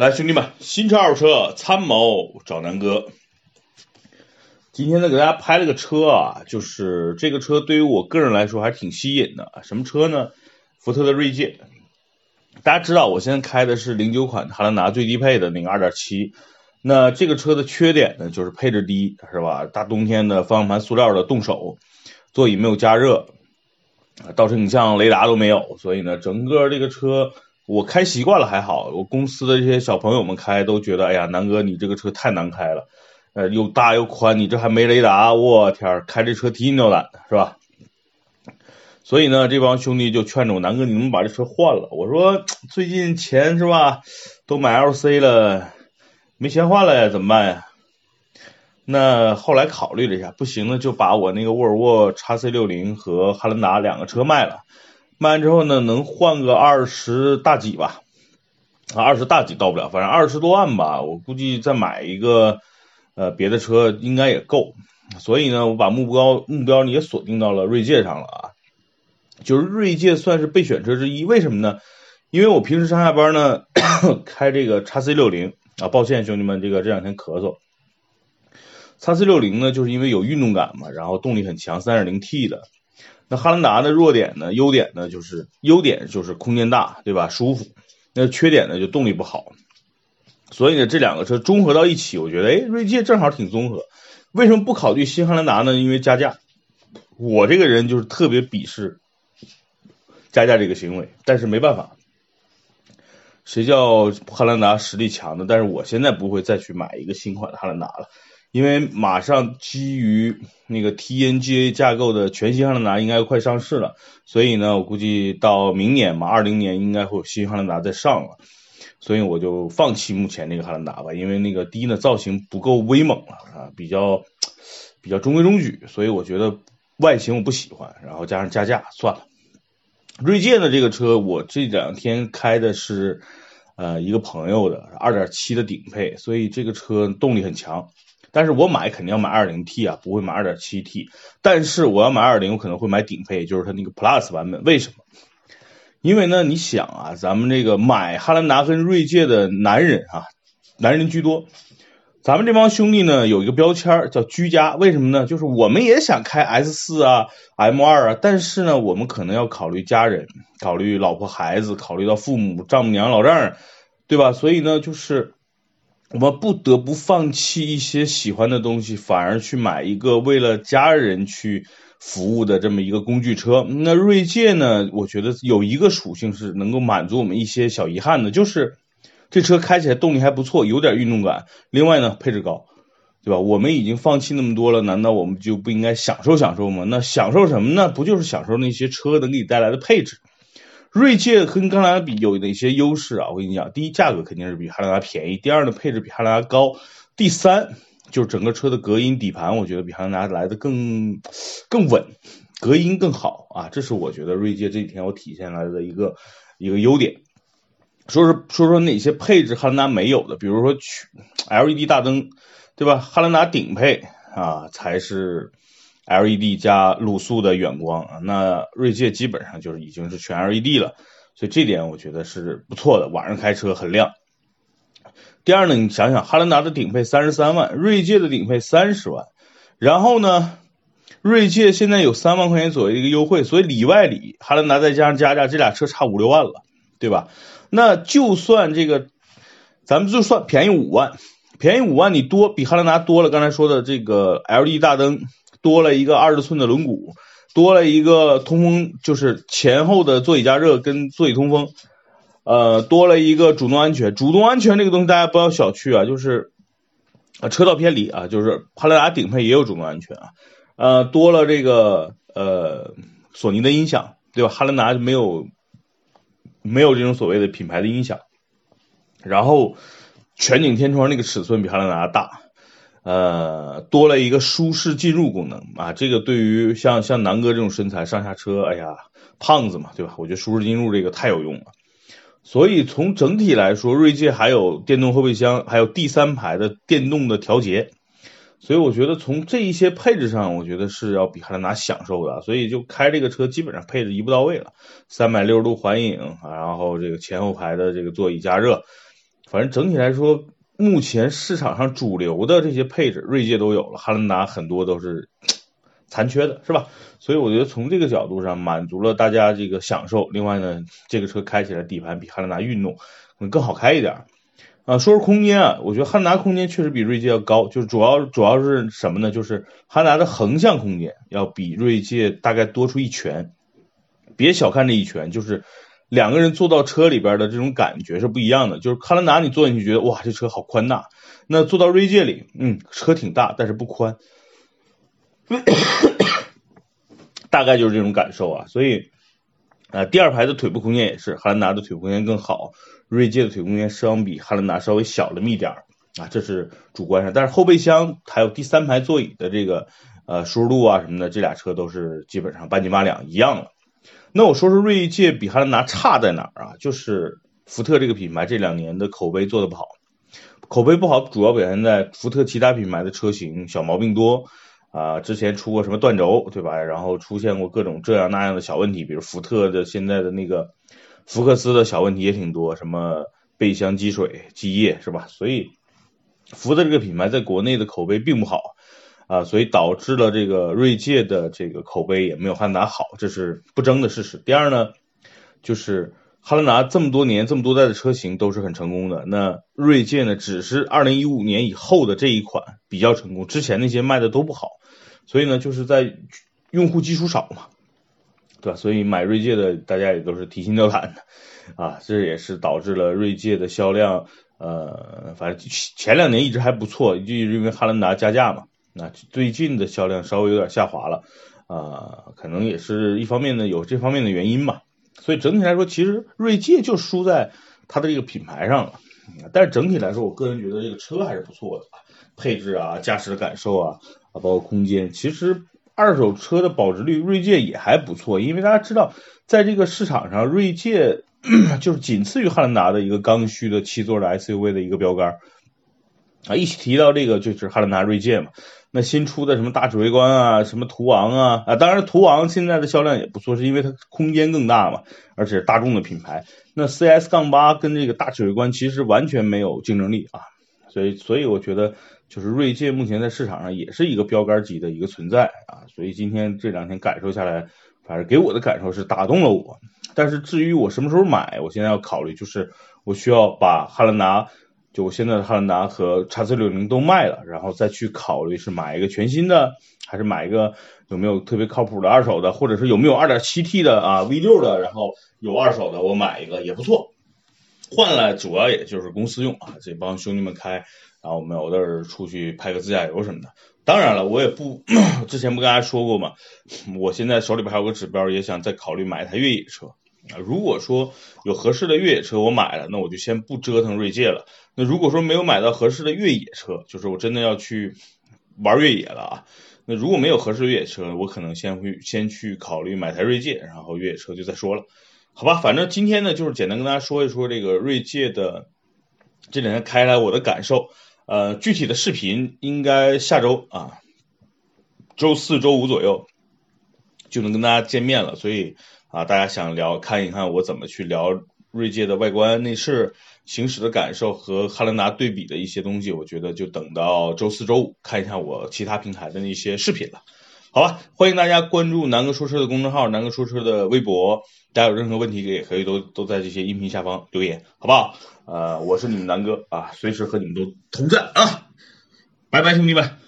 来，兄弟们，新车二手车参谋找南哥。今天呢，给大家拍了个车啊，就是这个车对于我个人来说还挺吸引的。什么车呢？福特的锐界。大家知道，我现在开的是零九款汉兰达最低配的那个二点七。那这个车的缺点呢，就是配置低，是吧？大冬天的方向盘塑料的，动手，座椅没有加热，倒车影像雷达都没有，所以呢，整个这个车。我开习惯了还好，我公司的这些小朋友们开都觉得，哎呀，南哥你这个车太难开了，呃，又大又宽，你这还没雷达，我天，开这车提心吊胆的，是吧？所以呢，这帮兄弟就劝着我，南哥你能把这车换了？我说最近钱是吧，都买 LC 了，没钱换了呀，怎么办呀？那后来考虑了一下，不行呢，就把我那个沃尔沃 x C 六零和汉兰达两个车卖了。卖完之后呢，能换个二十大几吧？啊，二十大几到不了，反正二十多万吧。我估计再买一个呃别的车应该也够。所以呢，我把目标目标也锁定到了锐界上了啊。就是锐界算是备选车之一，为什么呢？因为我平时上下班呢 开这个叉 C 六零啊，抱歉兄弟们，这个这两天咳嗽。叉 C 六零呢，就是因为有运动感嘛，然后动力很强，三点零 T 的。那汉兰达的弱点呢？优点呢？就是优点就是空间大，对吧？舒服。那缺点呢？就动力不好。所以呢，这两个车综合到一起，我觉得，哎，锐界正好挺综合。为什么不考虑新汉兰达呢？因为加价。我这个人就是特别鄙视加价这个行为，但是没办法。谁叫汉兰达实力强的？但是我现在不会再去买一个新款的汉兰达了。因为马上基于那个 TNGA 架构的全新汉兰达应该快上市了，所以呢，我估计到明年嘛，二零年应该会有新汉兰达再上了，所以我就放弃目前那个汉兰达吧，因为那个第一呢造型不够威猛了啊，比较比较中规中矩，所以我觉得外形我不喜欢，然后加上加价算了。锐界的这个车我这两天开的是呃一个朋友的二点七的顶配，所以这个车动力很强。但是我买肯定要买二零 T 啊，不会买二点七 T。但是我要买二零，我可能会买顶配，就是它那个 Plus 版本。为什么？因为呢，你想啊，咱们这个买汉兰达跟锐界的男人啊，男人居多。咱们这帮兄弟呢，有一个标签叫居家。为什么呢？就是我们也想开 S 四啊、M 二啊，但是呢，我们可能要考虑家人，考虑老婆孩子，考虑到父母、丈母娘、老丈人，对吧？所以呢，就是。我们不得不放弃一些喜欢的东西，反而去买一个为了家人去服务的这么一个工具车。那锐界呢？我觉得有一个属性是能够满足我们一些小遗憾的，就是这车开起来动力还不错，有点运动感。另外呢，配置高，对吧？我们已经放弃那么多了，难道我们就不应该享受享受吗？那享受什么呢？不就是享受那些车能给你带来的配置？锐界跟汉兰达比有哪些优势啊？我跟你讲，第一，价格肯定是比汉兰达便宜；第二呢，配置比汉兰达高；第三，就是整个车的隔音底盘，我觉得比汉兰达来的更更稳，隔音更好啊。这是我觉得锐界这几天我体现来的一个一个优点。说说说说哪些配置汉兰达没有的，比如说去 LED 大灯，对吧？汉兰达顶配啊才是。LED 加卤素的远光啊，那锐界基本上就是已经是全 LED 了，所以这点我觉得是不错的，晚上开车很亮。第二呢，你想想，汉兰达的顶配三十三万，锐界的顶配三十万，然后呢，锐界现在有三万块钱左右的一个优惠，所以里外里汉兰达再加上加价，这俩车差五六万了，对吧？那就算这个，咱们就算便宜五万，便宜五万你多比汉兰达多了，刚才说的这个 LED 大灯。多了一个二十寸的轮毂，多了一个通风，就是前后的座椅加热跟座椅通风，呃，多了一个主动安全。主动安全这个东西大家不要小觑啊，就是啊车道偏离啊，就是汉兰达顶配也有主动安全啊，呃，多了这个呃索尼的音响，对吧？汉兰达就没有没有这种所谓的品牌的音响，然后全景天窗那个尺寸比汉兰达大。呃，多了一个舒适进入功能啊，这个对于像像南哥这种身材上下车，哎呀，胖子嘛，对吧？我觉得舒适进入这个太有用了。所以从整体来说，锐界还有电动后备箱，还有第三排的电动的调节，所以我觉得从这一些配置上，我觉得是要比汉兰达享受的。所以就开这个车，基本上配置一步到位了，三百六十度环影，然后这个前后排的这个座椅加热。反正整体来说，目前市场上主流的这些配置，锐界都有了，汉兰达很多都是 残缺的，是吧？所以我觉得从这个角度上满足了大家这个享受。另外呢，这个车开起来底盘比汉兰达运动能更好开一点。啊，说说空间啊，我觉得汉兰达空间确实比锐界要高，就是主要主要是什么呢？就是汉兰达的横向空间要比锐界大概多出一拳。别小看这一拳，就是两个人坐到车里边的这种感觉是不一样的。就是汉兰达你坐进去觉得哇，这车好宽大，那坐到锐界里，嗯，车挺大，但是不宽。大概就是这种感受啊，所以啊，第二排的腿部空间也是汉兰达的腿部空间更好，锐界的腿部空间相比汉兰达稍微小了那么一点啊，这是主观上。但是后备箱还有第三排座椅的这个呃舒适度啊什么的，这俩车都是基本上半斤八两一样了。那我说说锐界比汉兰达差在哪儿啊？就是福特这个品牌这两年的口碑做的不好，口碑不好主要表现在福特其他品牌的车型小毛病多。啊，之前出过什么断轴，对吧？然后出现过各种这样那样的小问题，比如福特的现在的那个福克斯的小问题也挺多，什么备箱积水、积液，是吧？所以福特这个品牌在国内的口碑并不好啊，所以导致了这个锐界的这个口碑也没有汉兰达好，这是不争的事实。第二呢，就是汉兰达这么多年这么多代的车型都是很成功的，那锐界呢，只是二零一五年以后的这一款比较成功，之前那些卖的都不好。所以呢，就是在用户基础少嘛，对吧？所以买锐界的大家也都是提心吊胆的啊，这也是导致了锐界的销量，呃，反正前两年一直还不错，就因为汉兰达加价嘛。那最近的销量稍微有点下滑了啊，可能也是一方面呢有这方面的原因吧。所以整体来说，其实锐界就输在它的这个品牌上了。但是整体来说，我个人觉得这个车还是不错的，配置啊、驾驶的感受啊。啊，包括空间，其实二手车的保值率，锐界也还不错。因为大家知道，在这个市场上，锐界 就是仅次于汉兰达的一个刚需的七座的 SUV 的一个标杆。啊，一提到这个就是汉兰达锐界嘛。那新出的什么大指挥官啊，什么途昂啊，啊，当然途昂现在的销量也不错，是因为它空间更大嘛，而且大众的品牌。那 CS 杠八跟这个大指挥官其实完全没有竞争力啊。所以，所以我觉得。就是锐界目前在市场上也是一个标杆级的一个存在啊，所以今天这两天感受下来，反正给我的感受是打动了我。但是至于我什么时候买，我现在要考虑，就是我需要把汉兰达，就我现在的汉兰达和叉 C 六零都卖了，然后再去考虑是买一个全新的，还是买一个有没有特别靠谱的二手的，或者是有没有二点七 T 的啊 V 六的，然后有二手的我买一个也不错。换了主要也就是公司用啊，这帮兄弟们开。然后我们偶尔出去拍个自驾游什么的，当然了，我也不 之前不跟大家说过嘛，我现在手里边还有个指标，也想再考虑买一台越野车啊。如果说有合适的越野车我买了，那我就先不折腾锐界了。那如果说没有买到合适的越野车，就是我真的要去玩越野了啊。那如果没有合适的越野车，我可能先会先去考虑买台锐界，然后越野车就再说了，好吧？反正今天呢，就是简单跟大家说一说这个锐界的这两天开来我的感受。呃，具体的视频应该下周啊，周四周五左右就能跟大家见面了。所以啊，大家想聊看一看我怎么去聊锐界的外观内饰、行驶的感受和汉兰达对比的一些东西，我觉得就等到周四周五看一下我其他平台的那些视频了。好吧，欢迎大家关注南哥说车的公众号、南哥说车的微博，大家有任何问题也可以都都在这些音频下方留言，好不好？呃，我是你们南哥啊，随时和你们都同在啊，拜拜，兄弟们。